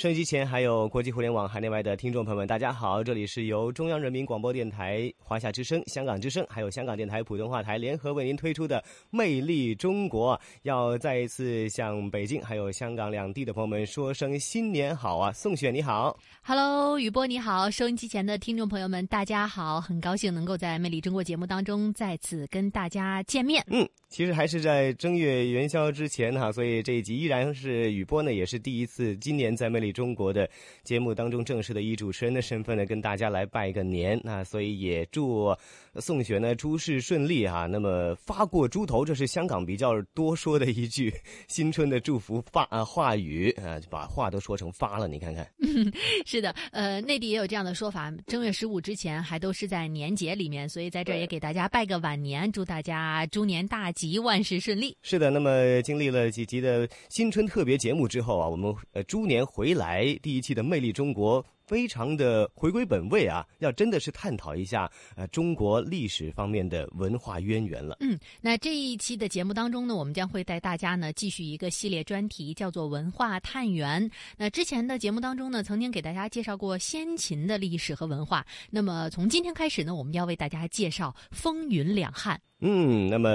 收音机前还有国际互联网海内外的听众朋友们，大家好！这里是由中央人民广播电台、华夏之声、香港之声，还有香港电台普通话台联合为您推出的《魅力中国》。要再一次向北京还有香港两地的朋友们说声新年好啊！宋雪你好，Hello，雨波你好，收音机前的听众朋友们大家好，很高兴能够在《魅力中国》节目当中再次跟大家见面。嗯。其实还是在正月元宵之前哈，所以这一集依然是雨波呢，也是第一次今年在《魅力中国》的节目当中正式的以主持人的身份呢，跟大家来拜个年。那所以也祝宋雪呢诸事顺利哈。那么发过猪头，这是香港比较多说的一句 新春的祝福发啊话语啊，把话都说成发了，你看看。是的，呃，内地也有这样的说法，正月十五之前还都是在年节里面，所以在这儿也给大家拜个晚年，祝大家猪年大吉。吉万事顺利。是的，那么经历了几集的新春特别节目之后啊，我们呃猪年回来第一期的《魅力中国》。非常的回归本位啊，要真的是探讨一下呃中国历史方面的文化渊源了。嗯，那这一期的节目当中呢，我们将会带大家呢继续一个系列专题，叫做文化探源。那之前的节目当中呢，曾经给大家介绍过先秦的历史和文化。那么从今天开始呢，我们要为大家介绍风云两汉。嗯，那么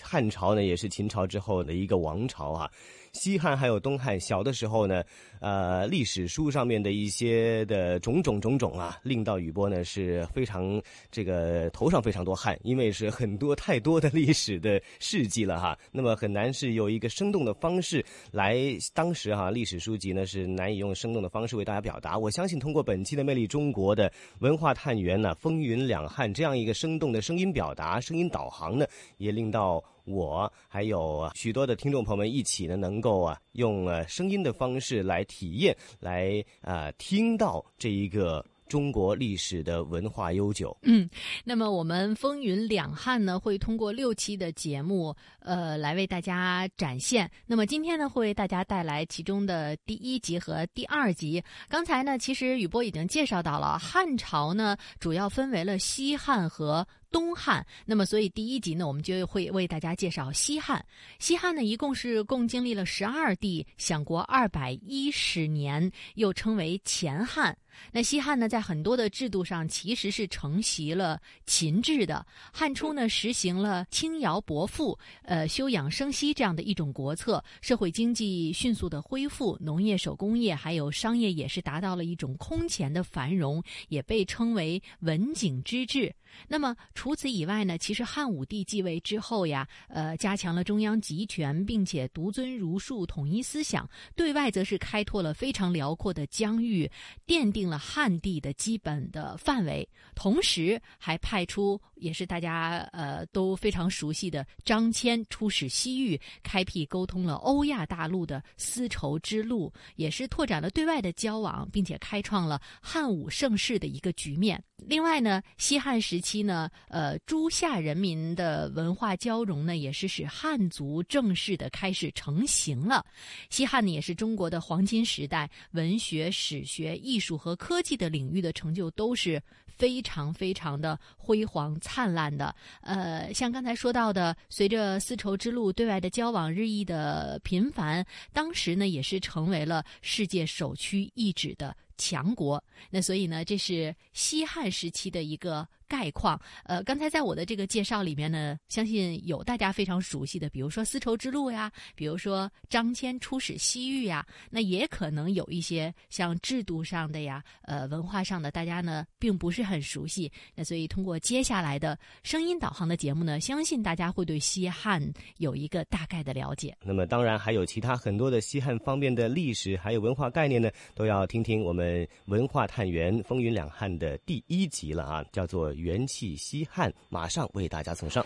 汉朝呢，也是秦朝之后的一个王朝啊。西汉还有东汉，小的时候呢，呃，历史书上面的一些的种种种种啊，令到雨波呢是非常这个头上非常多汗，因为是很多太多的历史的事迹了哈，那么很难是有一个生动的方式来，当时哈历史书籍呢是难以用生动的方式为大家表达。我相信通过本期的《魅力中国》的文化探源呢，风云两汉这样一个生动的声音表达、声音导航呢，也令到。我还有许多的听众朋友们一起呢，能够啊用声音的方式来体验，来啊听到这一个。中国历史的文化悠久。嗯，那么我们风云两汉呢，会通过六期的节目，呃，来为大家展现。那么今天呢，会为大家带来其中的第一集和第二集。刚才呢，其实雨波已经介绍到了，汉朝呢，主要分为了西汉和东汉。那么，所以第一集呢，我们就会为大家介绍西汉。西汉呢，一共是共经历了十二帝，享国二百一十年，又称为前汉。那西汉呢，在很多的制度上其实是承袭了秦制的。汉初呢，实行了轻徭薄赋、呃休养生息这样的一种国策，社会经济迅速的恢复，农业、手工业还有商业也是达到了一种空前的繁荣，也被称为文景之治。那么除此以外呢，其实汉武帝继位之后呀，呃，加强了中央集权，并且独尊儒术，统一思想；对外则是开拓了非常辽阔的疆域，奠定了汉地的基本的范围。同时，还派出也是大家呃都非常熟悉的张骞出使西域，开辟沟通了欧亚大陆的丝绸之路，也是拓展了对外的交往，并且开创了汉武盛世的一个局面。另外呢，西汉时期呢，呃，诸夏人民的文化交融呢，也是使汉族正式的开始成型了。西汉呢，也是中国的黄金时代，文学、史学、艺术和科技的领域的成就都是非常非常的辉煌灿烂的。呃，像刚才说到的，随着丝绸之路对外的交往日益的频繁，当时呢，也是成为了世界首屈一指的。强国，那所以呢，这是西汉时期的一个。概况，呃，刚才在我的这个介绍里面呢，相信有大家非常熟悉的，比如说丝绸之路呀，比如说张骞出使西域呀，那也可能有一些像制度上的呀，呃，文化上的，大家呢并不是很熟悉。那所以通过接下来的声音导航的节目呢，相信大家会对西汉有一个大概的了解。那么当然还有其他很多的西汉方面的历史还有文化概念呢，都要听听我们。文化探源风云两汉的第一集了啊，叫做《元气西汉》，马上为大家送上。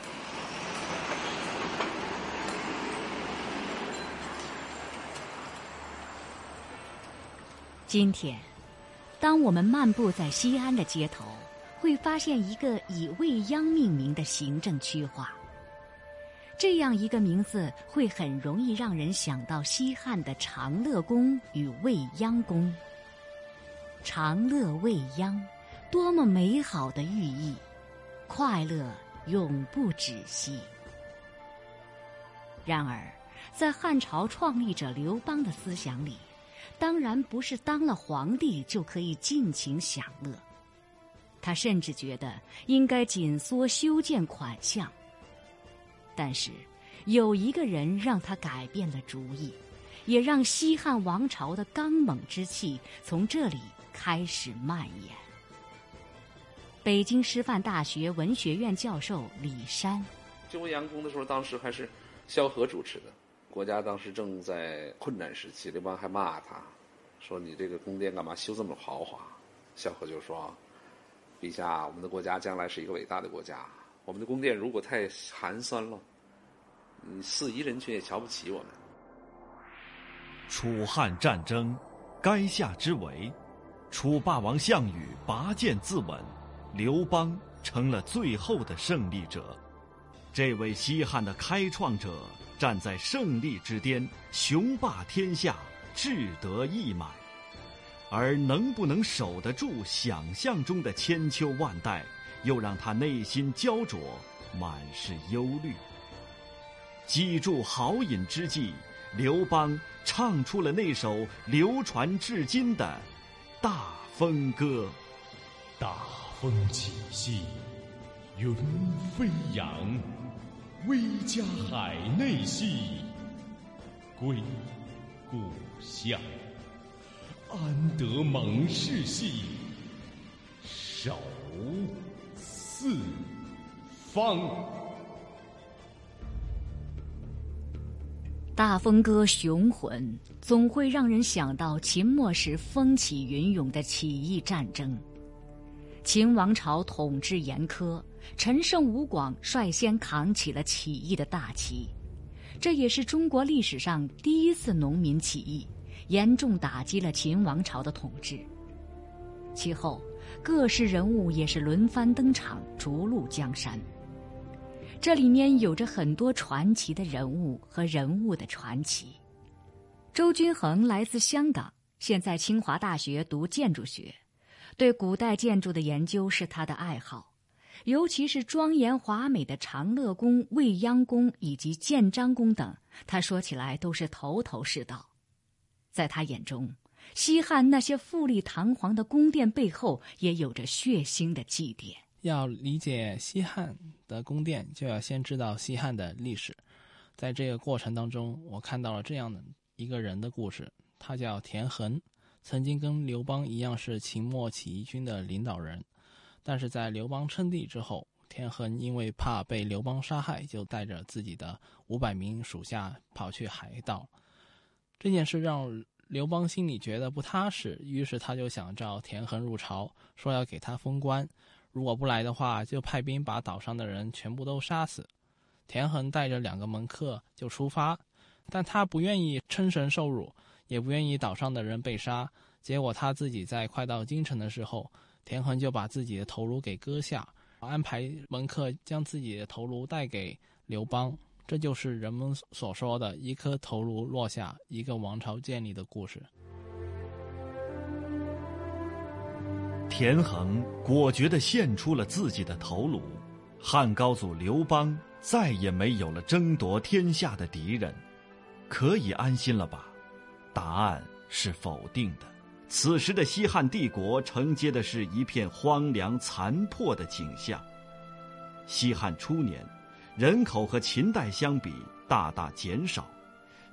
今天，当我们漫步在西安的街头，会发现一个以未央命名的行政区划。这样一个名字会很容易让人想到西汉的长乐宫与未央宫。长乐未央，多么美好的寓意！快乐永不止息。然而，在汉朝创立者刘邦的思想里，当然不是当了皇帝就可以尽情享乐，他甚至觉得应该紧缩修建款项。但是，有一个人让他改变了主意，也让西汉王朝的刚猛之气从这里开始蔓延。北京师范大学文学院教授李山，就未央宫的时候，当时还是萧何主持的。国家当时正在困难时期，刘邦还骂他，说：“你这个宫殿干嘛修这么豪华？”萧何就说：“陛下，我们的国家将来是一个伟大的国家，我们的宫殿如果太寒酸了，嗯，四夷人群也瞧不起我们。”楚汉战争，垓下之围，楚霸王项羽拔剑自刎，刘邦成了最后的胜利者。这位西汉的开创者。站在胜利之巅，雄霸天下，志得意满。而能不能守得住想象中的千秋万代，又让他内心焦灼，满是忧虑。记住豪饮之际，刘邦唱出了那首流传至今的《大风歌》：大风起兮，云飞扬。威加海内兮，归故乡；安得猛士兮，守四方。大风歌雄浑，总会让人想到秦末时风起云涌的起义战争。秦王朝统治严苛。陈胜吴广率先扛起了起义的大旗，这也是中国历史上第一次农民起义，严重打击了秦王朝的统治。其后，各式人物也是轮番登场，逐鹿江山。这里面有着很多传奇的人物和人物的传奇。周君衡来自香港，现在清华大学读建筑学，对古代建筑的研究是他的爱好。尤其是庄严华美的长乐宫、未央宫以及建章宫等，他说起来都是头头是道。在他眼中，西汉那些富丽堂皇的宫殿背后，也有着血腥的祭奠。要理解西汉的宫殿，就要先知道西汉的历史。在这个过程当中，我看到了这样的一个人的故事，他叫田横，曾经跟刘邦一样是秦末起义军的领导人。但是在刘邦称帝之后，田横因为怕被刘邦杀害，就带着自己的五百名属下跑去海岛。这件事让刘邦心里觉得不踏实，于是他就想召田横入朝，说要给他封官。如果不来的话，就派兵把岛上的人全部都杀死。田横带着两个门客就出发，但他不愿意称神受辱，也不愿意岛上的人被杀。结果他自己在快到京城的时候。田横就把自己的头颅给割下，安排门客将自己的头颅带给刘邦。这就是人们所说的一颗头颅落下，一个王朝建立的故事。田横果决地献出了自己的头颅，汉高祖刘邦再也没有了争夺天下的敌人，可以安心了吧？答案是否定的。此时的西汉帝国承接的是一片荒凉残破的景象。西汉初年，人口和秦代相比大大减少，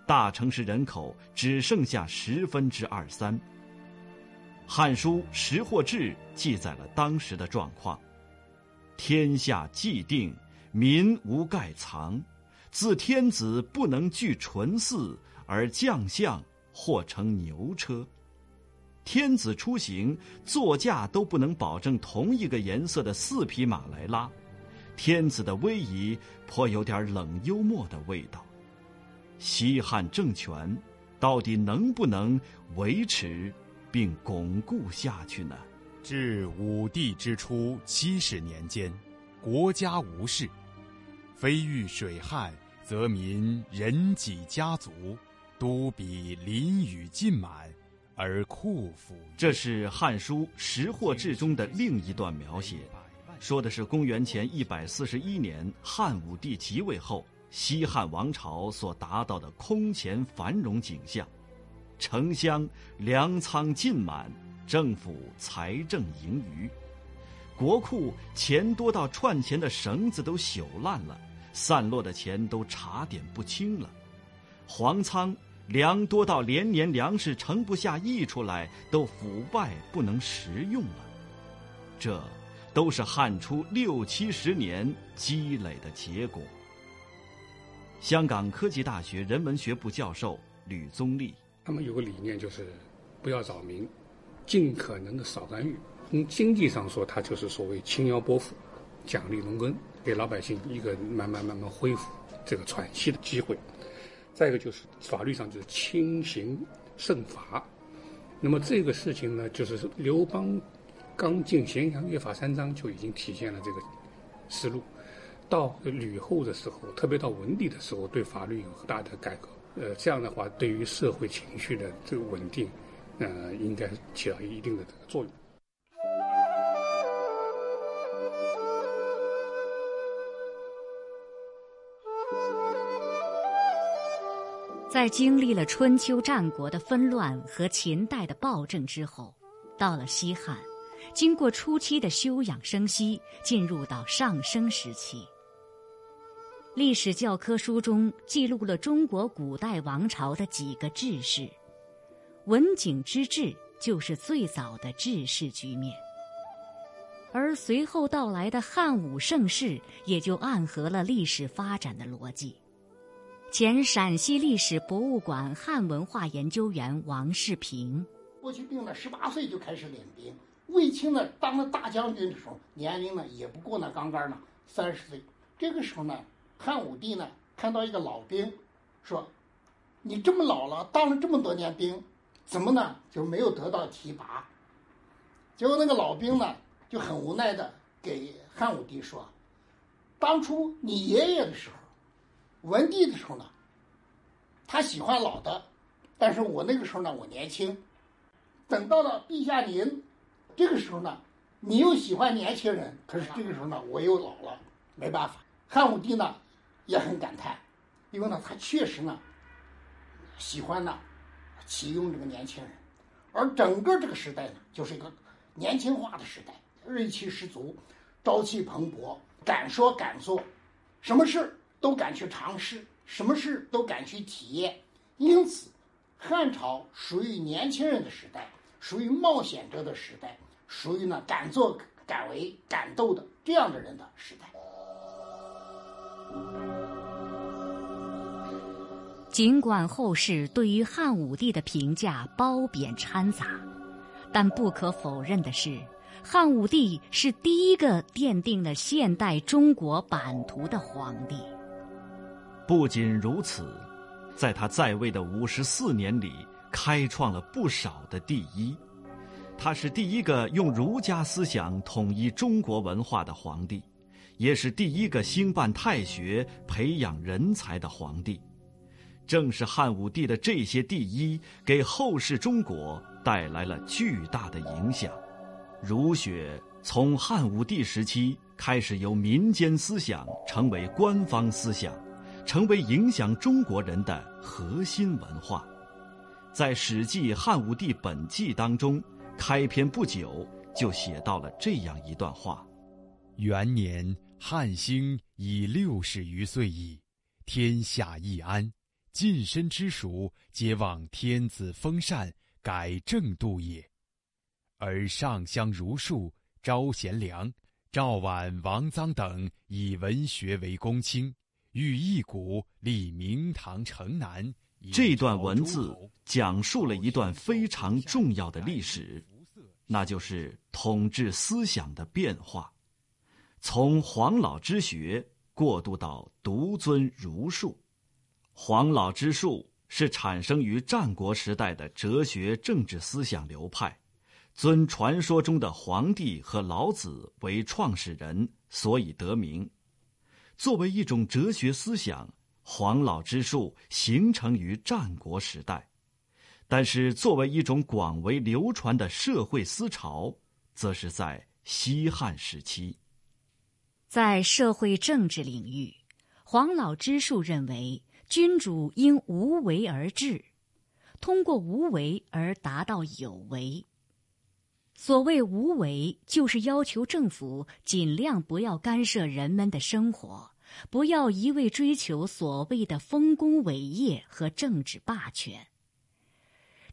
大城市人口只剩下十分之二三。《汉书·识货志》记载了当时的状况：天下既定，民无盖藏，自天子不能具纯祀，而将相或乘牛车。天子出行座驾都不能保证同一个颜色的四匹马来拉，天子的威仪颇有点冷幽默的味道。西汉政权到底能不能维持并巩固下去呢？至武帝之初七十年间，国家无事，非遇水旱，则民人己家族都比淋雨尽满。而库府，这是《汉书·识货志》中的另一段描写，说的是公元前一百四十一年汉武帝即位后，西汉王朝所达到的空前繁荣景象：城乡粮仓尽满，政府财政盈余，国库钱多到串钱的绳子都朽烂了，散落的钱都查点不清了，皇仓。粮多到连年粮食盛不下溢出来，都腐败不能食用了。这，都是汉初六七十年积累的结果。香港科技大学人文学部教授吕宗立，他们有个理念就是，不要扰民，尽可能的少干预。从经济上说，它就是所谓轻徭薄赋，奖励农耕，给老百姓一个慢慢慢慢恢复这个喘息的机会。再一个就是法律上就是轻刑慎罚，那么这个事情呢，就是刘邦刚进咸阳约法三章就已经体现了这个思路。到吕后的时候，特别到文帝的时候，对法律有很大的改革。呃，这样的话，对于社会情绪的这个稳定，呃，应该起到一定的这个作用。在经历了春秋战国的纷乱和秦代的暴政之后，到了西汉，经过初期的休养生息，进入到上升时期。历史教科书中记录了中国古代王朝的几个治世，文景之治就是最早的治世局面，而随后到来的汉武盛世也就暗合了历史发展的逻辑。前陕西历史博物馆汉文化研究员王世平，霍去病呢，十八岁就开始领兵。卫青呢，当了大将军的时候，年龄呢也不过那刚刚呢三十岁。这个时候呢，汉武帝呢看到一个老兵，说：“你这么老了，当了这么多年兵，怎么呢就没有得到提拔？”结果那个老兵呢就很无奈的给汉武帝说：“当初你爷爷的时候。”文帝的时候呢，他喜欢老的，但是我那个时候呢，我年轻。等到了陛下您这个时候呢，你又喜欢年轻人，可是这个时候呢，我又老了，没办法。汉武帝呢也很感叹，因为呢，他确实呢喜欢呢启用这个年轻人，而整个这个时代呢，就是一个年轻化的时代，锐气十足，朝气蓬勃，敢说敢做，什么事？都敢去尝试，什么事都敢去体验，因此，汉朝属于年轻人的时代，属于冒险者的时代，属于呢敢作敢为敢斗的这样的人的时代。尽管后世对于汉武帝的评价褒贬掺杂，但不可否认的是，汉武帝是第一个奠定了现代中国版图的皇帝。不仅如此，在他在位的五十四年里，开创了不少的第一。他是第一个用儒家思想统一中国文化的皇帝，也是第一个兴办太学、培养人才的皇帝。正是汉武帝的这些第一，给后世中国带来了巨大的影响。儒学从汉武帝时期开始由民间思想成为官方思想。成为影响中国人的核心文化，在《史记·汉武帝本纪》当中，开篇不久就写到了这样一段话：“元年，汉兴已六十余岁矣，天下易安，近身之属皆望天子封禅，改正度也。而上相儒术，招贤良，赵绾、王臧等以文学为公卿。欲一古立明堂城南，这段文字讲述了一段非常重要的历史，那就是统治思想的变化，从黄老之学过渡到独尊儒术。黄老之术是产生于战国时代的哲学政治思想流派，尊传说中的皇帝和老子为创始人，所以得名。作为一种哲学思想。黄老之术形成于战国时代，但是作为一种广为流传的社会思潮，则是在西汉时期。在社会政治领域，黄老之术认为，君主应无为而治，通过无为而达到有为。所谓无为，就是要求政府尽量不要干涉人们的生活。不要一味追求所谓的丰功伟业和政治霸权。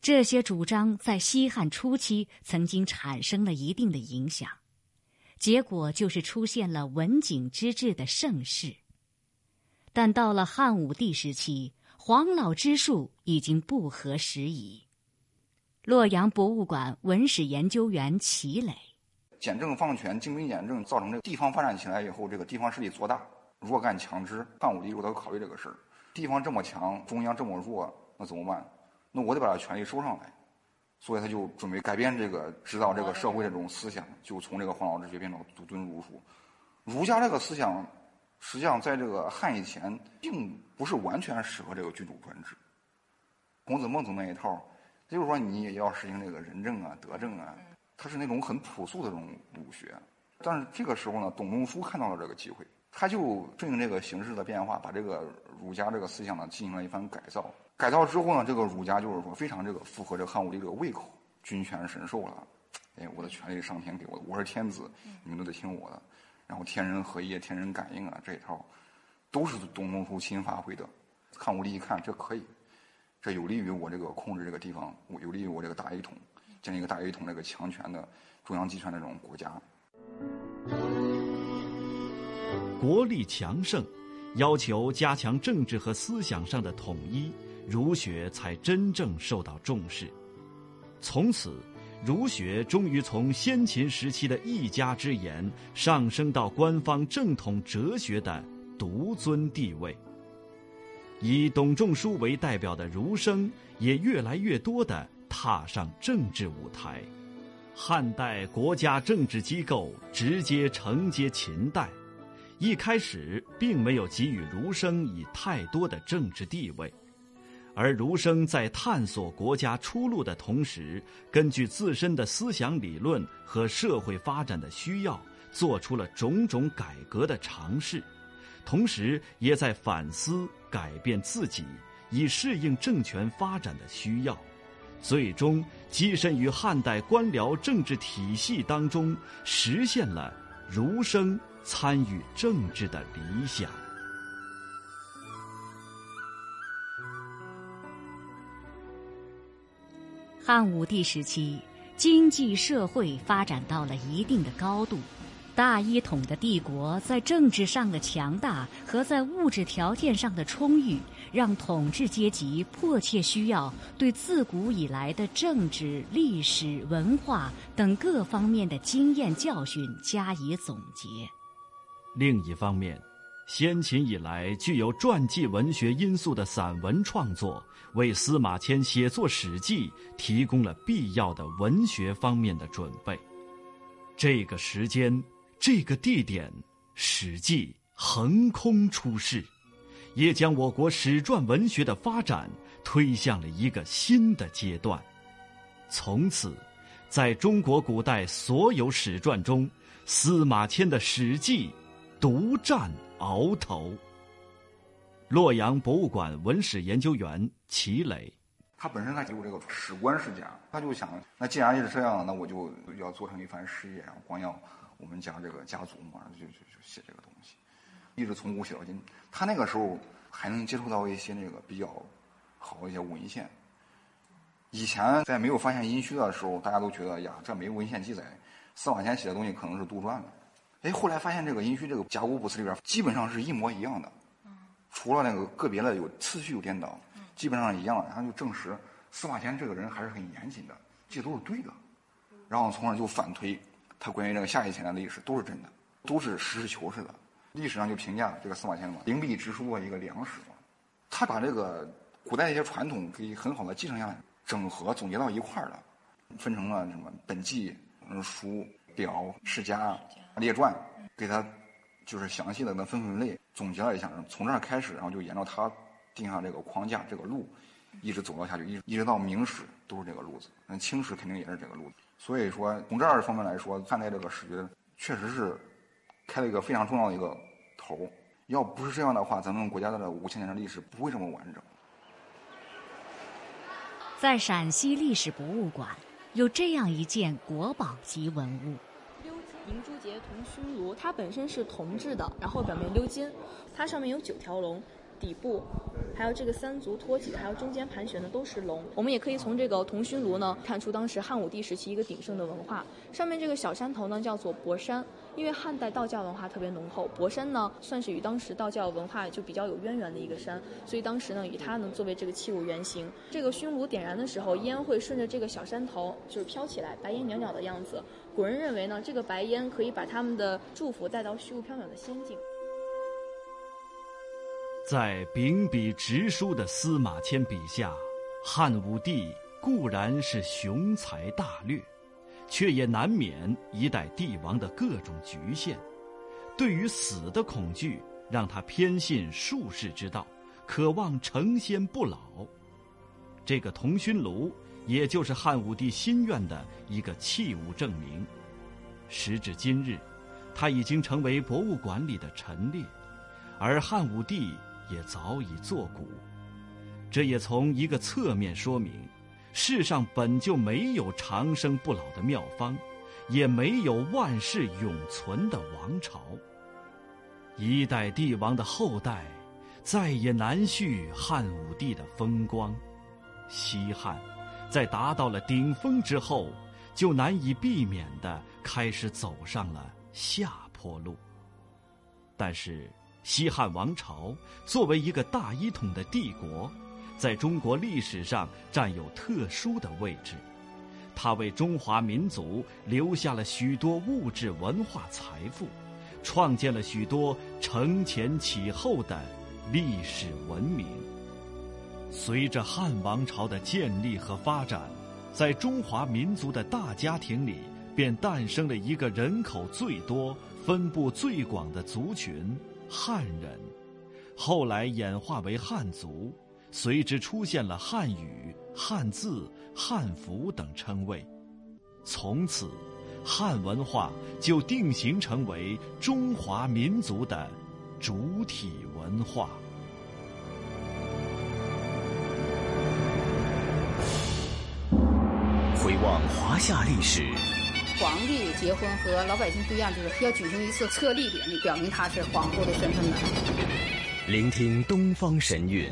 这些主张在西汉初期曾经产生了一定的影响，结果就是出现了文景之治的盛世。但到了汉武帝时期，黄老之术已经不合时宜。洛阳博物馆文史研究员齐磊：简政放权、精兵简政，造成这个地方发展起来以后，这个地方势力做大。弱干强支，汉武帝都考虑这个事儿。地方这么强，中央这么弱，那怎么办？那我得把他权力收上来。所以他就准备改变这个指导这个社会的这种思想，就从这个黄老之学变成独尊儒术。儒家这个思想，实际上在这个汉以前，并不是完全适合这个君主专制。孔子、孟子那一套，就是说你也要实行这个仁政啊、德政啊，它是那种很朴素的这种儒学。但是这个时候呢，董仲舒看到了这个机会。他就顺应这个形势的变化，把这个儒家这个思想呢进行了一番改造。改造之后呢，这个儒家就是说非常这个符合这个汉武帝这个胃口，君权神授了。哎，我的权力上天给我的，我是天子，你们都得听我的。然后天人合一、天人感应啊，这一套都是董仲舒新发挥的。汉武帝一看，这可以，这有利于我这个控制这个地方，有利于我这个大一统，建立一个大一统这个强权的中央集权的这种国家。国力强盛，要求加强政治和思想上的统一，儒学才真正受到重视。从此，儒学终于从先秦时期的一家之言，上升到官方正统哲学的独尊地位。以董仲舒为代表的儒生，也越来越多地踏上政治舞台。汉代国家政治机构直接承接秦代。一开始并没有给予儒生以太多的政治地位，而儒生在探索国家出路的同时，根据自身的思想理论和社会发展的需要，做出了种种改革的尝试，同时也在反思改变自己，以适应政权发展的需要，最终跻身于汉代官僚政治体系当中，实现了儒生。参与政治的理想。汉武帝时期，经济社会发展到了一定的高度，大一统的帝国在政治上的强大和在物质条件上的充裕，让统治阶级迫切需要对自古以来的政治、历史文化等各方面的经验教训加以总结。另一方面，先秦以来具有传记文学因素的散文创作，为司马迁写作《史记》提供了必要的文学方面的准备。这个时间、这个地点，《史记》横空出世，也将我国史传文学的发展推向了一个新的阶段。从此，在中国古代所有史传中，司马迁的《史记》。独占鳌头。洛阳博物馆文史研究员齐磊，他本身他有这个史官世家，他就想，那既然是这样，那我就要做成一番事业，光耀我们家这个家族嘛，就就就写这个东西，一直从古写到今。他那个时候还能接触到一些那个比较好一些文献。以前在没有发现殷墟的时候，大家都觉得呀，这没文献记载，司马迁写的东西可能是杜撰的。哎，后来发现这个殷墟这个甲骨卜辞里边基本上是一模一样的，除了那个个别的有次序有颠倒，基本上一样，然后就证实司马迁这个人还是很严谨的，这都是对的。然后从而就反推他关于这个夏以前的历史都是真的，都是实事求是的。历史上就评价这个司马迁嘛，灵璧之书啊一个良史嘛，他把这个古代一些传统给很好的继承下来，整合总结到一块儿了，分成了什么本纪、嗯书、表、世家、列传，给他就是详细的那分分类，总结了一下，从这儿开始，然后就沿着他定下这个框架、这个路，一直走到下去，一一直到明史都是这个路子，那清史肯定也是这个路子。所以说，从这儿方面来说，看待这个史学，确实是开了一个非常重要的一个头。要不是这样的话，咱们国家的五千年的历史不会这么完整。在陕西历史博物馆，有这样一件国宝级文物——鎏金银珠节铜熏炉。它本身是铜制的，然后表面鎏金，它上面有九条龙。底部，还有这个三足托起，还有中间盘旋的都是龙。我们也可以从这个铜熏炉呢，看出当时汉武帝时期一个鼎盛的文化。上面这个小山头呢，叫做博山，因为汉代道教文化特别浓厚，博山呢算是与当时道教文化就比较有渊源的一个山，所以当时呢以它呢作为这个器物原型。这个熏炉点燃的时候，烟会顺着这个小山头就是飘起来，白烟袅袅的样子。古人认为呢，这个白烟可以把他们的祝福带到虚无缥缈的仙境。在秉笔直书的司马迁笔下，汉武帝固然是雄才大略，却也难免一代帝王的各种局限。对于死的恐惧，让他偏信术士之道，渴望成仙不老。这个铜熏炉，也就是汉武帝心愿的一个器物证明。时至今日，它已经成为博物馆里的陈列，而汉武帝。也早已作古，这也从一个侧面说明，世上本就没有长生不老的妙方，也没有万世永存的王朝。一代帝王的后代，再也难续汉武帝的风光。西汉，在达到了顶峰之后，就难以避免的开始走上了下坡路。但是。西汉王朝作为一个大一统的帝国，在中国历史上占有特殊的位置。它为中华民族留下了许多物质文化财富，创建了许多承前启后的历史文明。随着汉王朝的建立和发展，在中华民族的大家庭里，便诞生了一个人口最多、分布最广的族群。汉人，后来演化为汉族，随之出现了汉语、汉字、汉服等称谓。从此，汉文化就定型成为中华民族的主体文化。回望华夏历史。皇帝结婚和老百姓不一样，就是要举行一次册立典礼，表明他是皇后的身份呢。聆听东方神韵。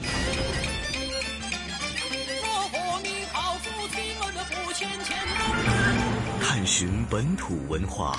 探寻本土文化。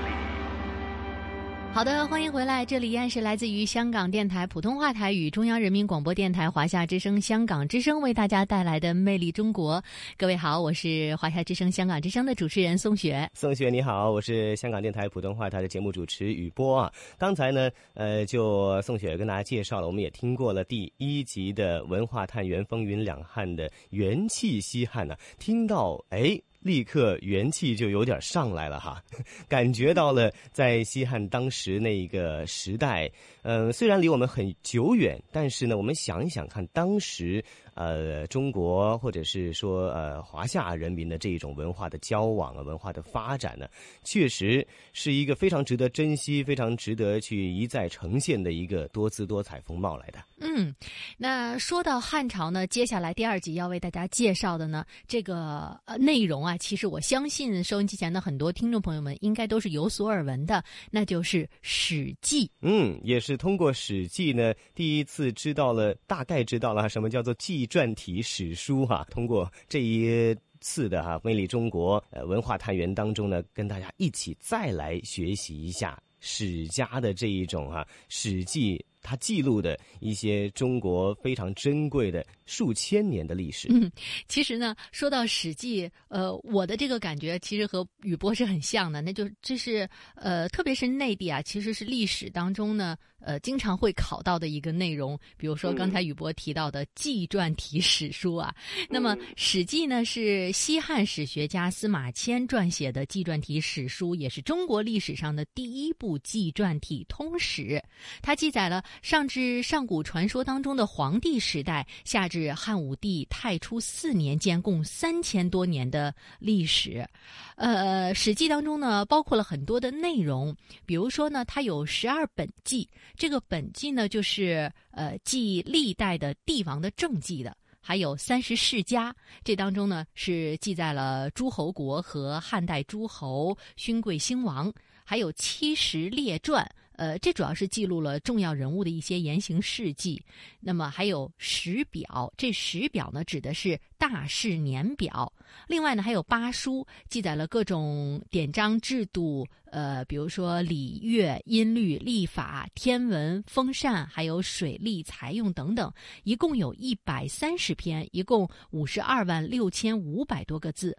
好的，欢迎回来，这里依然是来自于香港电台普通话台与中央人民广播电台华夏之声、香港之声为大家带来的《魅力中国》。各位好，我是华夏之声、香港之声的主持人宋雪。宋雪你好，我是香港电台普通话台的节目主持雨波啊。刚才呢，呃，就宋雪跟大家介绍了，我们也听过了第一集的《文化探源风云两汉》的元气西汉呢，听到哎。立刻元气就有点上来了哈，感觉到了在西汉当时那一个时代，嗯，虽然离我们很久远，但是呢，我们想一想看，当时呃中国或者是说呃华夏人民的这一种文化的交往啊，文化的发展呢，确实是一个非常值得珍惜、非常值得去一再呈现的一个多姿多彩风貌来的。嗯，那说到汉朝呢，接下来第二集要为大家介绍的呢，这个呃内容啊，其实我相信收音机前的很多听众朋友们应该都是有所耳闻的，那就是《史记》。嗯，也是通过《史记》呢，第一次知道了，大概知道了什么叫做传体史书哈。通过这一次的哈《魅力中国》呃文化探源当中呢，跟大家一起再来学习一下史家的这一种哈《史记》。它记录的一些中国非常珍贵的数千年的历史。嗯，其实呢，说到《史记》，呃，我的这个感觉其实和雨波是很像的，那就这是呃，特别是内地啊，其实是历史当中呢。呃，经常会考到的一个内容，比如说刚才宇博提到的纪传体史书啊。那么《史记》呢，是西汉史学家司马迁撰写的纪传体史书，也是中国历史上的第一部纪传体通史。它记载了上至上古传说当中的黄帝时代，下至汉武帝太初四年间，共三千多年的历史。呃，《史记》当中呢，包括了很多的内容，比如说呢，它有十二本纪。这个本纪呢，就是呃记历代的帝王的政绩的，还有三十世家，这当中呢是记载了诸侯国和汉代诸侯勋贵兴亡，还有七十列传。呃，这主要是记录了重要人物的一些言行事迹。那么还有史表，这史表呢指的是大事年表。另外呢还有八书，记载了各种典章制度，呃，比如说礼乐、音律、历法、天文、风扇，还有水利、财用等等，一共有一百三十篇，一共五十二万六千五百多个字。《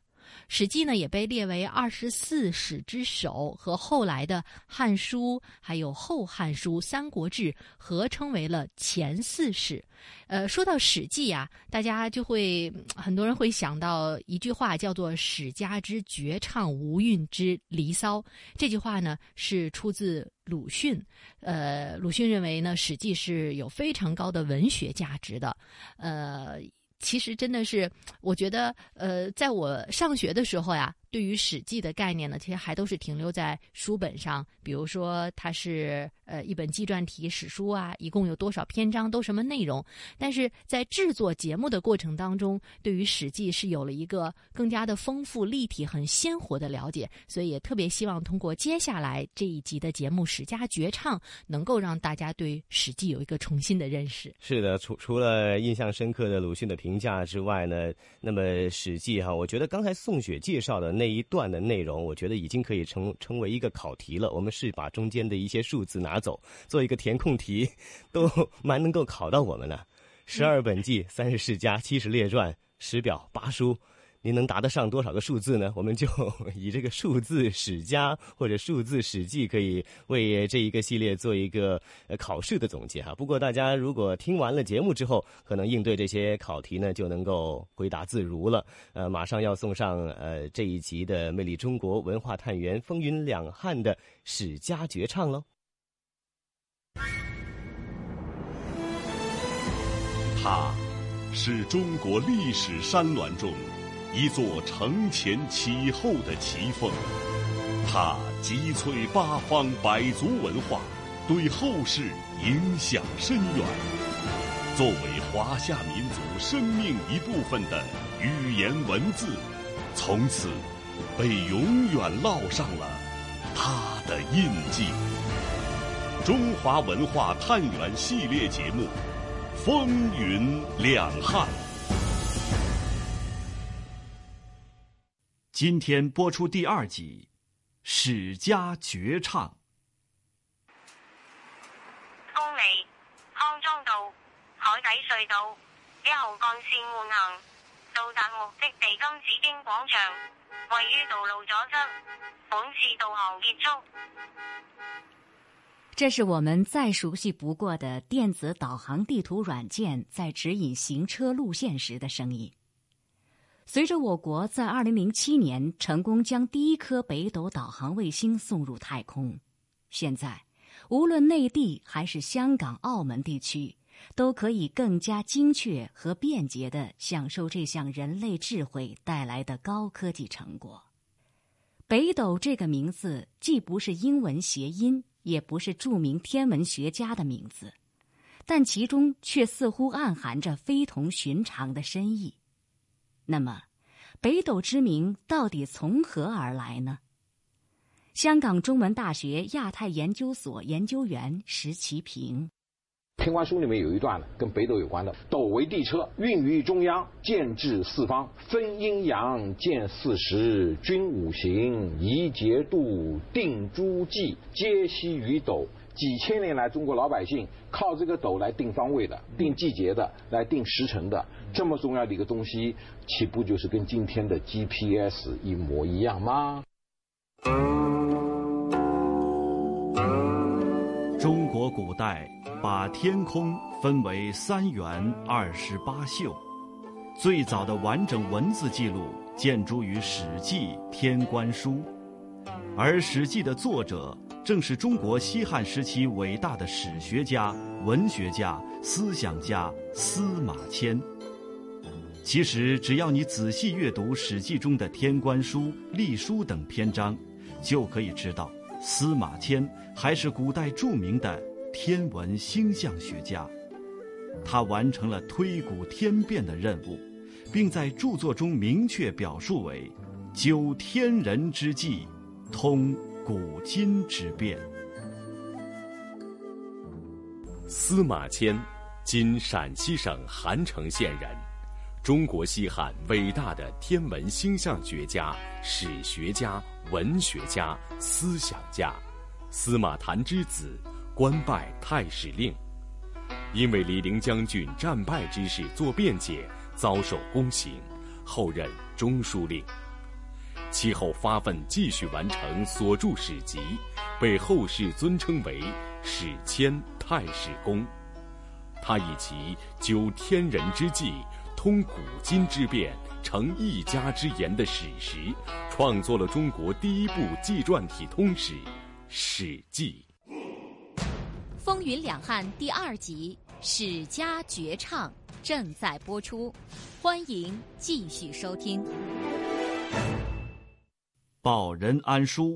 史记》呢也被列为二十四史之首，和后来的《汉书》还有《后汉书》《三国志》合称为了前四史。呃，说到《史记》啊，大家就会很多人会想到一句话，叫做“史家之绝唱，无韵之离骚”。这句话呢是出自鲁迅。呃，鲁迅认为呢，《史记》是有非常高的文学价值的。呃。其实真的是，我觉得，呃，在我上学的时候呀。对于《史记》的概念呢，其实还都是停留在书本上。比如说，它是呃一本纪传体史书啊，一共有多少篇章，都什么内容。但是在制作节目的过程当中，对于《史记》是有了一个更加的丰富、立体、很鲜活的了解。所以也特别希望通过接下来这一集的节目《史家绝唱》，能够让大家对《史记》有一个重新的认识。是的，除除了印象深刻的鲁迅的评价之外呢，那么《史记》哈，我觉得刚才宋雪介绍的那。那一段的内容，我觉得已经可以成成为一个考题了。我们是把中间的一些数字拿走，做一个填空题，都蛮能够考到我们了。十二本纪，三十世家，七十列传，十表，八书。您能答得上多少个数字呢？我们就 以这个数字史家或者数字史记，可以为这一个系列做一个呃考试的总结哈。不过大家如果听完了节目之后，可能应对这些考题呢，就能够回答自如了。呃，马上要送上呃这一集的《魅力中国文化探源》风云两汉的史家绝唱喽。他是中国历史山峦中。一座承前启后的奇峰，它集萃八方百族文化，对后世影响深远。作为华夏民族生命一部分的语言文字，从此被永远烙上了它的印记。中华文化探源系列节目《风云两汉》。今天播出第二集《史家绝唱》。公里康庄道海底隧道一号干线换行，到达目的地金紫荆广场，位于道路左侧。本次导航结束。这是我们再熟悉不过的电子导航地图软件在指引行车路线时的声音。随着我国在二零零七年成功将第一颗北斗导航卫星送入太空，现在无论内地还是香港、澳门地区，都可以更加精确和便捷地享受这项人类智慧带来的高科技成果。北斗这个名字既不是英文谐音，也不是著名天文学家的名字，但其中却似乎暗含着非同寻常的深意。那么，北斗之名到底从何而来呢？香港中文大学亚太研究所研究员石其平。天官书里面有一段，跟北斗有关的：斗为地车，运于中央，建至四方，分阴阳，见四时，均五行，宜节度，定诸纪，皆息于斗。几千年来，中国老百姓靠这个斗来定方位的、定季节的、来定时辰的，这么重要的一个东西，岂不就是跟今天的 GPS 一模一样吗？中国古代把天空分为三元二十八宿，最早的完整文字记录见诸于《史记·天官书》，而《史记》的作者正是中国西汉时期伟大的史学家、文学家、思想家司马迁。其实，只要你仔细阅读《史记》中的《天官书》《隶书》等篇章，就可以知道。司马迁还是古代著名的天文星象学家，他完成了推古天变的任务，并在著作中明确表述为“究天人之际，通古今之变”。司马迁，今陕西省韩城县人，中国西汉伟大的天文星象学家、史学家。文学家、思想家，司马谈之子，官拜太史令。因为李陵将军战败之事做辩解，遭受宫刑，后任中书令。其后发奋继续完成所著史籍，被后世尊称为“史迁太史公”。他以其究天人之际，通古今之变。成一家之言的史实，创作了中国第一部纪传体通史《史记》。风云两汉第二集《史家绝唱》正在播出，欢迎继续收听。《报任安书》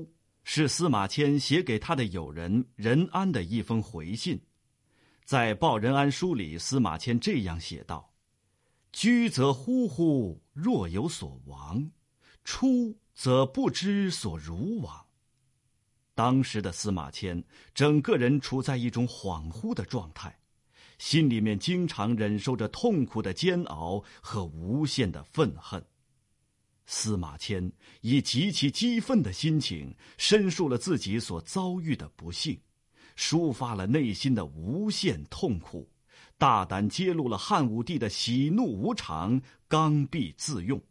是司马迁写给他的友人任安的一封回信，在《报任安书》里，司马迁这样写道。居则忽忽，若有所亡；出则不知所如往。当时的司马迁，整个人处在一种恍惚的状态，心里面经常忍受着痛苦的煎熬和无限的愤恨。司马迁以极其激愤的心情，申述了自己所遭遇的不幸，抒发了内心的无限痛苦。大胆揭露了汉武帝的喜怒无常、刚愎自用，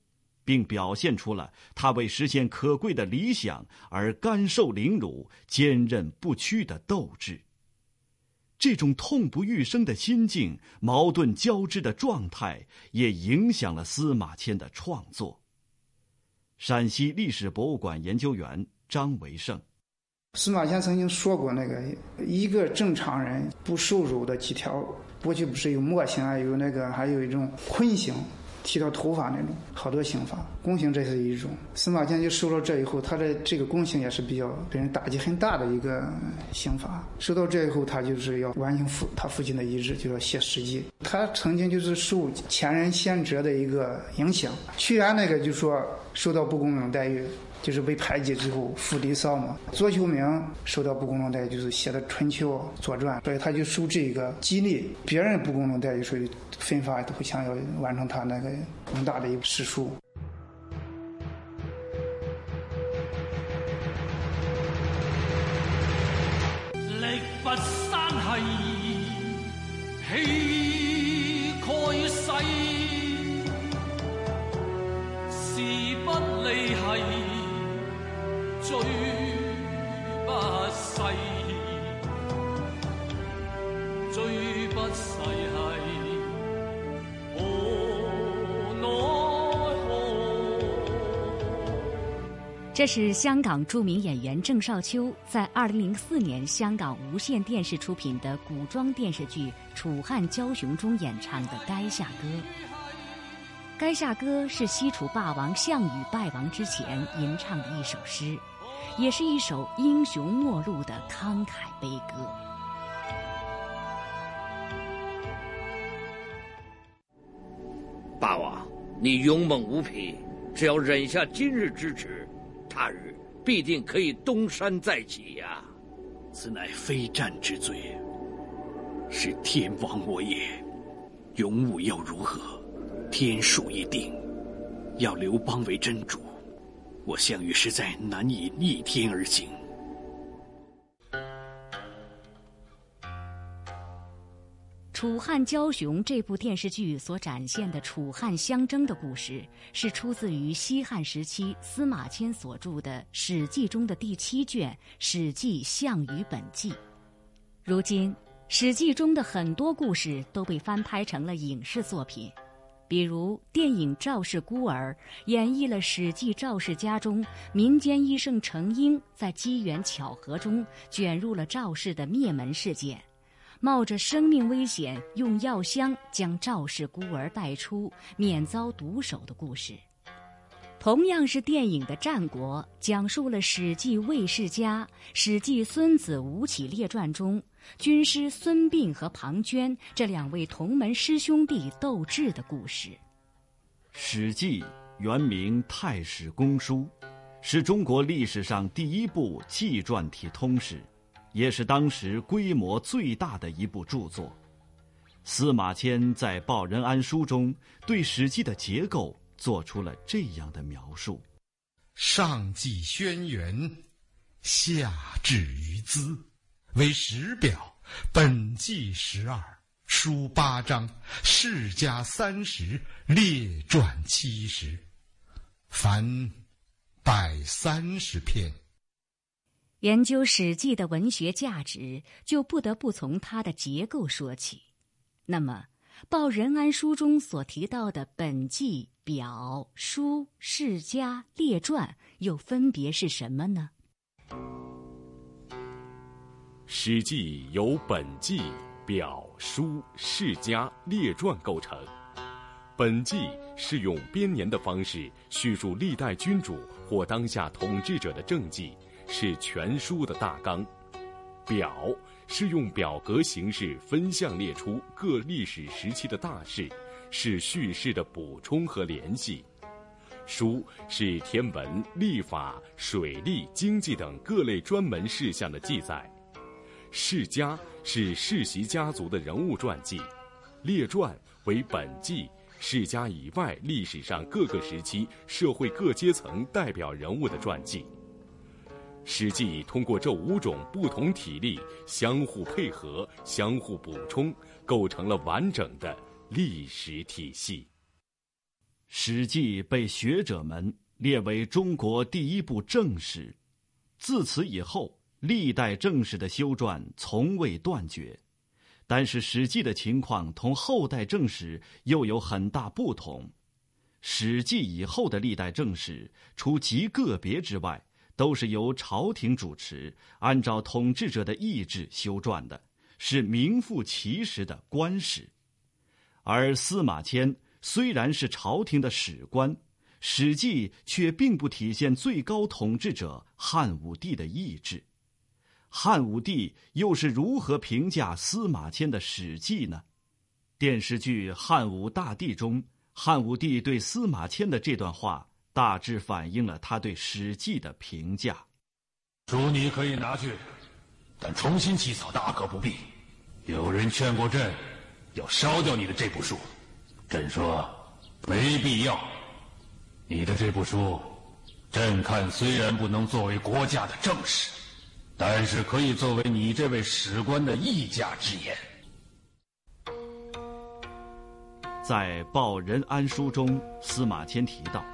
并表现出了他为实现可贵的理想而甘受凌辱、坚韧不屈的斗志。这种痛不欲生的心境、矛盾交织的状态，也影响了司马迁的创作。陕西历史博物馆研究员张维胜，司马迁曾经说过：“那个一个正常人不受辱的几条。”过去不是有墨刑啊，有那个，还有一种坤刑，剃掉头发那种，好多刑罚。宫刑这是一种。司马迁就受到这以后，他的这个宫刑也是比较给人打击很大的一个刑罚。受到这以后，他就是要完成父他父亲的遗志，就要写史记。他曾经就是受前人先哲的一个影响。屈原那个就说受到不公正待遇。就是被排挤之后，负离骚嘛。左丘明受到不公正待遇，就是写的《春秋》《左传》，所以他就受这个激励。别人不公正待遇，所以奋发图强，要完成他那个宏大的一个史书。力不山气最不逝，最不逝系何奈何？这是香港著名演员郑少秋在2004年香港无线电视出品的古装电视剧《楚汉骄雄》中演唱的《垓下歌》。《垓下歌》是西楚霸王项羽败亡之前吟唱的一首诗，也是一首英雄末路的慷慨悲歌。霸王，你勇猛无匹，只要忍下今日之耻。他日必定可以东山再起呀！此乃非战之罪，是天亡我也。勇武又如何？天数已定，要刘邦为真主，我项羽实在难以逆天而行。《楚汉骄雄》这部电视剧所展现的楚汉相争的故事，是出自于西汉时期司马迁所著的《史记》中的第七卷《史记·项羽本纪》。如今，《史记》中的很多故事都被翻拍成了影视作品，比如电影《赵氏孤儿》演绎了史记赵氏家中民间医圣程婴在机缘巧合中卷入了赵氏的灭门事件。冒着生命危险，用药箱将赵氏孤儿带出，免遭毒手的故事。同样是电影的《战国》，讲述了《史记·魏世家》《史记·孙子吴起列传》中军师孙膑和庞涓这两位同门师兄弟斗智的故事。《史记》原名《太史公书》，是中国历史上第一部纪传体通史。也是当时规模最大的一部著作。司马迁在《报任安书》中对《史记》的结构做出了这样的描述：上记轩辕，下至于兹，为史表。本纪十二，书八章，世家三十，列传七十，凡百三十篇。研究《史记》的文学价值，就不得不从它的结构说起。那么，《报任安书》中所提到的本纪、表、书、世家、列传，又分别是什么呢？《史记》由本纪、表、书、世家、列传构成。本纪是用编年的方式叙述历代君主或当下统治者的政绩。是全书的大纲，表是用表格形式分项列出各历史时期的大事，是叙事的补充和联系。书是天文、历法、水利、经济等各类专门事项的记载。世家是世袭家族的人物传记，列传为本纪世家以外历史上各个时期社会各阶层代表人物的传记。史记通过这五种不同体例相互配合、相互补充，构成了完整的历史体系。史记被学者们列为中国第一部正史，自此以后，历代正史的修撰从未断绝。但是，史记的情况同后代正史又有很大不同。史记以后的历代正史，除极个别之外，都是由朝廷主持，按照统治者的意志修撰的，是名副其实的官史。而司马迁虽然是朝廷的史官，《史记》却并不体现最高统治者汉武帝的意志。汉武帝又是如何评价司马迁的《史记》呢？电视剧《汉武大帝》中，汉武帝对司马迁的这段话。大致反映了他对《史记》的评价。书你可以拿去，但重新起草大可不必。有人劝过朕，要烧掉你的这部书，朕说没必要。你的这部书，朕看虽然不能作为国家的正史，但是可以作为你这位史官的一家之言。在《报任安书》中，司马迁提到。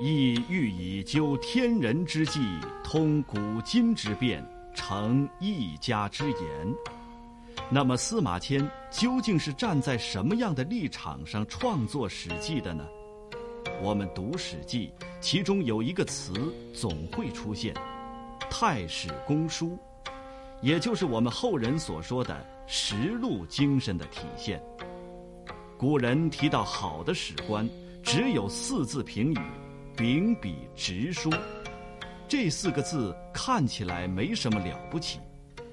亦欲以究天人之际，通古今之变，成一家之言。那么，司马迁究竟是站在什么样的立场上创作《史记》的呢？我们读《史记》，其中有一个词总会出现“太史公书”，也就是我们后人所说的实录精神的体现。古人提到好的史官，只有四字评语：“秉笔直书。”这四个字看起来没什么了不起，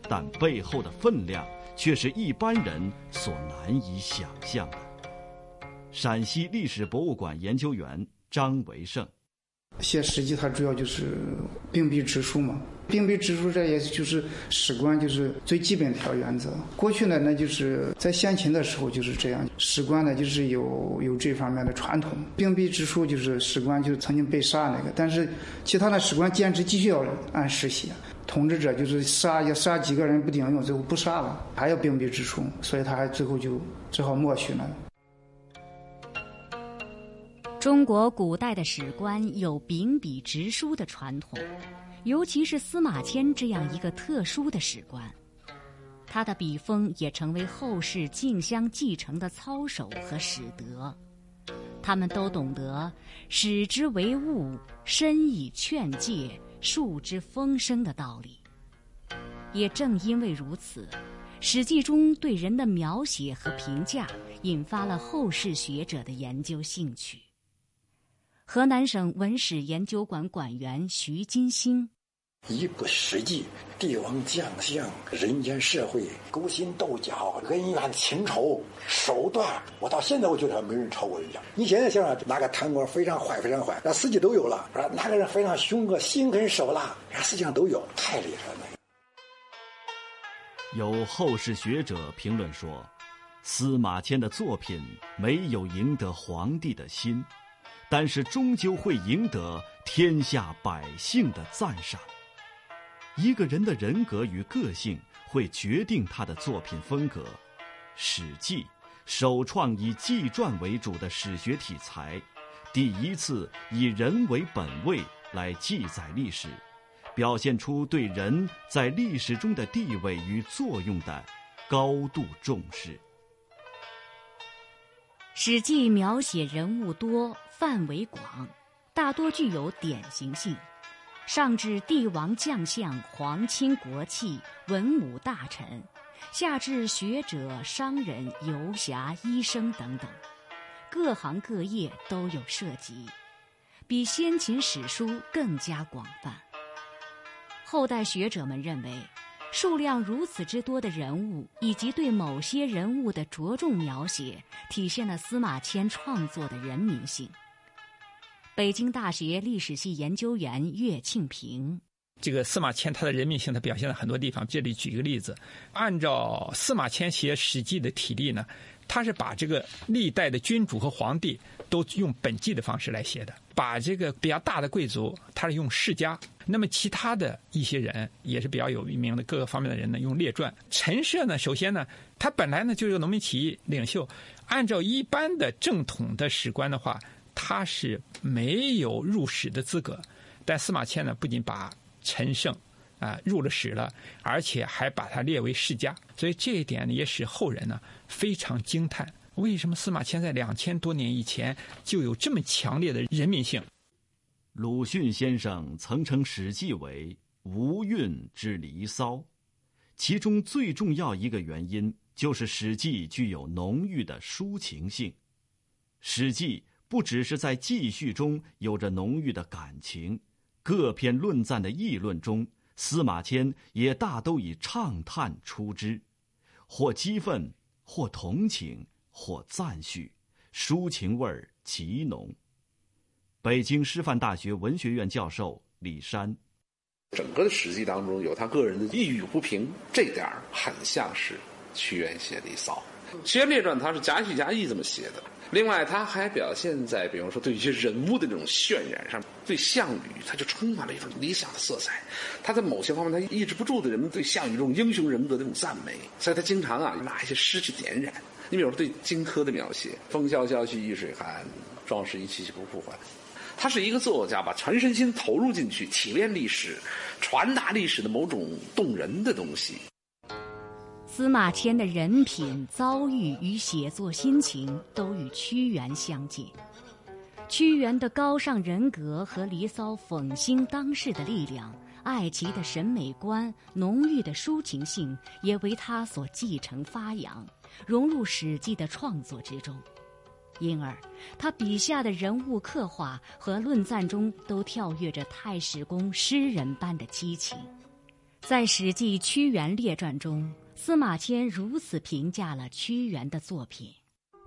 但背后的分量却是一般人所难以想象的。陕西历史博物馆研究员张维胜，写《史记》它主要就是秉笔直书嘛，秉笔直书这也就是史官就是最基本的一条原则。过去呢，那就是在先秦的时候就是这样，史官呢就是有有这方面的传统。秉笔直书就是史官就是曾经被杀那个，但是其他的史官坚持继续要按时写。统治者就是杀也杀几个人不顶用，最后不杀了，还要秉笔直书，所以他还最后就只好默许了。中国古代的史官有秉笔直书的传统，尤其是司马迁这样一个特殊的史官，他的笔锋也成为后世竞相继承的操守和史德。他们都懂得“使之为物，深以劝诫，树之风声”的道理。也正因为如此，《史记》中对人的描写和评价，引发了后世学者的研究兴趣。河南省文史研究馆馆员徐金星：一部《史记》，帝王将相、人间社会、勾心斗角、恩怨情仇、手段，我到现在我觉得没人超过人家。你现在想想，哪个贪官非常坏，非常坏，那史记都有了；哪个人非常凶恶、心狠手辣，那实际上都有，太厉害了。有后世学者评论说，司马迁的作品没有赢得皇帝的心。但是终究会赢得天下百姓的赞赏。一个人的人格与个性会决定他的作品风格。《史记》首创以纪传为主的史学题材，第一次以人为本位来记载历史，表现出对人在历史中的地位与作用的高度重视。《史记》描写人物多。范围广，大多具有典型性，上至帝王将相、皇亲国戚、文武大臣，下至学者、商人、游侠、医生等等，各行各业都有涉及，比先秦史书更加广泛。后代学者们认为，数量如此之多的人物以及对某些人物的着重描写，体现了司马迁创作的人民性。北京大学历史系研究员岳庆平：这个司马迁他的人民性，他表现在很多地方。这里举一个例子，按照司马迁写《史记》的体例呢，他是把这个历代的君主和皇帝都用本纪的方式来写的，把这个比较大的贵族，他是用世家；那么其他的一些人也是比较有名的各个方面的人呢，用列传。陈涉呢，首先呢，他本来呢就是个农民起义领袖，按照一般的正统的史官的话。他是没有入史的资格，但司马迁呢，不仅把陈胜啊入了史了，而且还把他列为世家，所以这一点呢，也使后人呢非常惊叹：为什么司马迁在两千多年以前就有这么强烈的人民性？鲁迅先生曾称《史记》为“无韵之离骚”，其中最重要一个原因就是《史记》具有浓郁的抒情性，《史记》。不只是在记叙中有着浓郁的感情，各篇论赞的议论中，司马迁也大都以畅叹出之，或激愤，或同情，或赞许，抒情味儿极浓。北京师范大学文学院教授李山，整个的史记当中有他个人的抑郁不平，这点儿很像是屈原写的《离骚》，屈原列传他是夹叙夹议这么写的。另外，他还表现在，比方说对一些人物的这种渲染上，对项羽他就充满了一种理想的色彩。他在某些方面，他抑制不住的人们对项羽这种英雄人物的这种赞美，所以他经常啊拿一些诗去点染。你比如说对荆轲的描写，“风萧萧兮易水寒，壮士一去兮不复还。”他是一个作家，把全身心投入进去，提炼历史，传达历史的某种动人的东西。司马迁的人品、遭遇与写作心情都与屈原相近。屈原的高尚人格和《离骚》讽兴当世的力量，爱奇的审美观、浓郁的抒情性，也为他所继承发扬，融入《史记》的创作之中。因而，他笔下的人物刻画和论赞中都跳跃着太史公诗人般的激情。在《史记·屈原列传》中，司马迁如此评价了屈原的作品：“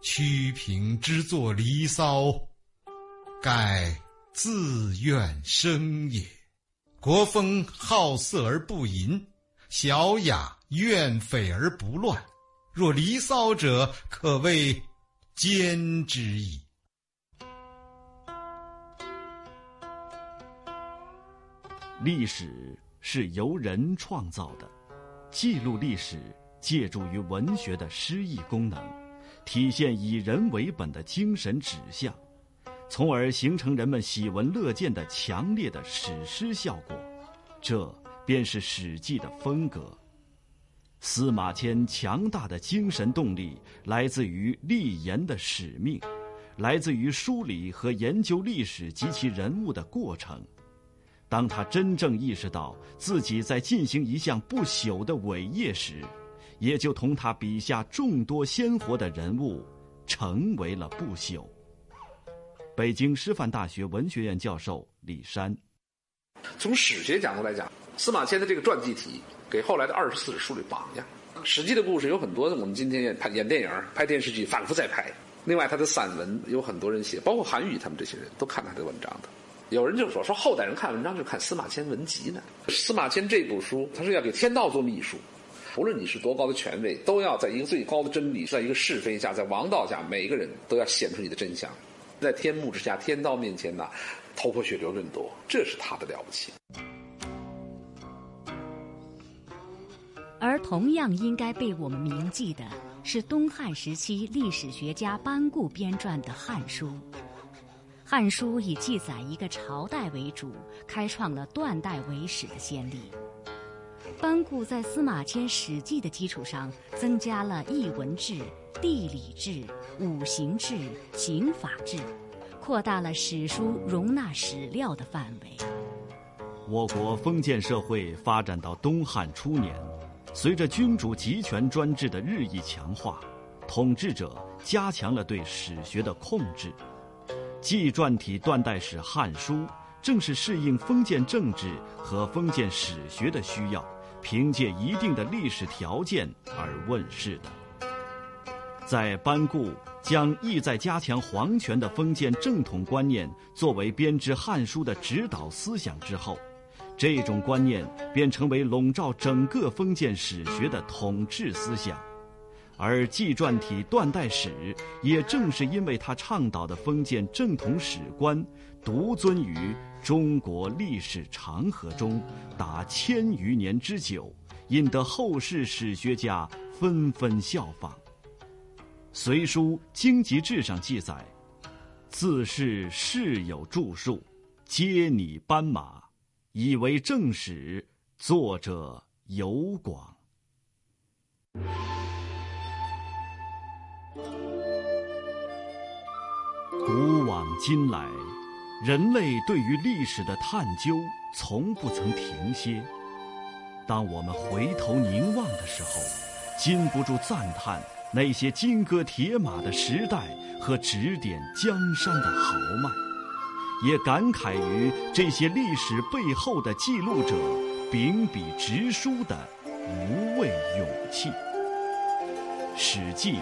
屈平之作《离骚》，盖自怨生也。国风好色而不淫，小雅怨匪而不乱。若《离骚》者，可谓。”兼之矣。历史是由人创造的，记录历史借助于文学的诗意功能，体现以人为本的精神指向，从而形成人们喜闻乐见的强烈的史诗效果。这便是《史记》的风格。司马迁强大的精神动力来自于立言的使命，来自于梳理和研究历史及其人物的过程。当他真正意识到自己在进行一项不朽的伟业时，也就同他笔下众多鲜活的人物成为了不朽。北京师范大学文学院教授李山，从史学角度来讲，司马迁的这个传记体。给后来的二十四史树立榜样，《史记》的故事有很多，我们今天也拍演电影、拍电视剧，反复在拍。另外，他的散文有很多人写，包括韩愈他们这些人都看他的文章的。有人就说说后代人看文章就看司马迁文集呢。司马迁这部书，他是要给天道做秘书，无论你是多高的权位，都要在一个最高的真理，在一个是非下，在王道下，每个人都要显出你的真相，在天幕之下，天道面前呐，头破血流更多，这是他的了不起。而同样应该被我们铭记的是东汉时期历史学家班固编撰的《汉书》。《汉书》以记载一个朝代为主，开创了断代为史的先例。班固在司马迁《史记》的基础上，增加了译文志、地理志、五行志、刑法志，扩大了史书容纳史料的范围。我国封建社会发展到东汉初年。随着君主集权专制的日益强化，统治者加强了对史学的控制。纪传体断代史《汉书》正是适应封建政治和封建史学的需要，凭借一定的历史条件而问世的。在班固将意在加强皇权的封建正统观念作为编织《汉书》的指导思想之后。这种观念便成为笼罩整个封建史学的统治思想，而纪传体断代史也正是因为他倡导的封建正统史观，独尊于中国历史长河中达千余年之久，引得后世史学家纷纷效仿。《隋书·经籍志》上记载：“自是世有著述，皆拟斑马。”以为正史，作者尤广。古往今来，人类对于历史的探究从不曾停歇。当我们回头凝望的时候，禁不住赞叹那些金戈铁马的时代和指点江山的豪迈。也感慨于这些历史背后的记录者秉笔直书的无畏勇气。《史记》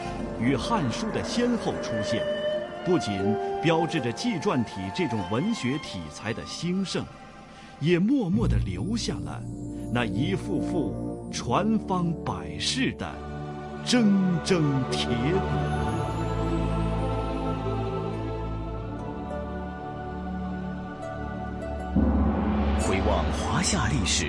与《汉书》的先后出现，不仅标志着纪传体这种文学体裁的兴盛，也默默地留下了那一幅幅传芳百世的铮铮铁骨。回望华夏历史，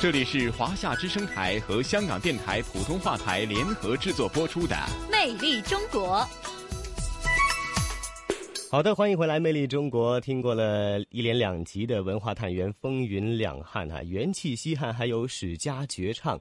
这里是华夏之声台和香港电台普通话台联合制作播出的《魅力中国》。好的，欢迎回来，《魅力中国》。听过了一连两集的文化探源，风云两汉啊，元气西汉，还有史家绝唱。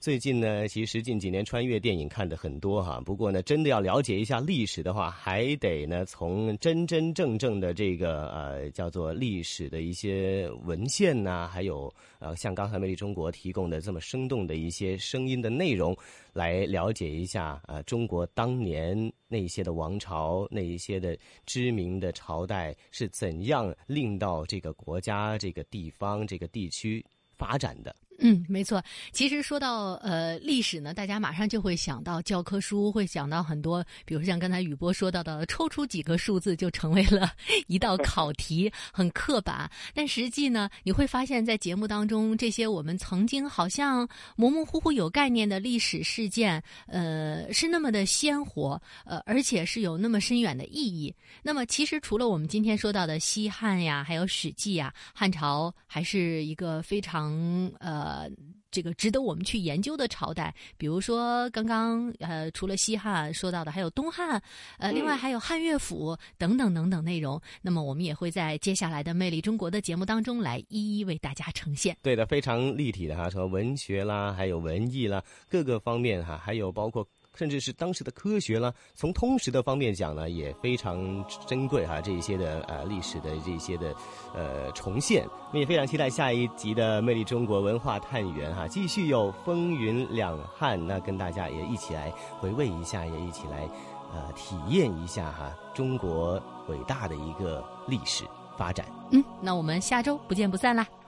最近呢，其实近几年穿越电影看的很多哈，不过呢，真的要了解一下历史的话，还得呢从真真正正的这个呃叫做历史的一些文献呐，还有呃像刚才《魅力中国》提供的这么生动的一些声音的内容，来了解一下呃中国当年那些的王朝，那一些的知名的朝代是怎样令到这个国家、这个地方、这个地区发展的。嗯，没错。其实说到呃历史呢，大家马上就会想到教科书，会想到很多，比如像刚才雨波说到的，抽出几个数字就成为了 一道考题，很刻板。但实际呢，你会发现在节目当中，这些我们曾经好像模模糊糊有概念的历史事件，呃，是那么的鲜活，呃，而且是有那么深远的意义。那么，其实除了我们今天说到的西汉呀，还有史记呀，汉朝还是一个非常呃。呃，这个值得我们去研究的朝代，比如说刚刚呃，除了西汉说到的，还有东汉，呃，另外还有汉乐府等等等等内容。那么我们也会在接下来的《魅力中国》的节目当中来一一为大家呈现。对的，非常立体的哈，从文学啦，还有文艺啦，各个方面哈，还有包括。甚至是当时的科学啦，从通识的方面讲呢，也非常珍贵哈。这一些的呃历史的这些的呃重现，我们也非常期待下一集的《魅力中国文化探源》哈，继续有风云两汉，那跟大家也一起来回味一下，也一起来呃体验一下哈中国伟大的一个历史发展。嗯，那我们下周不见不散啦。好。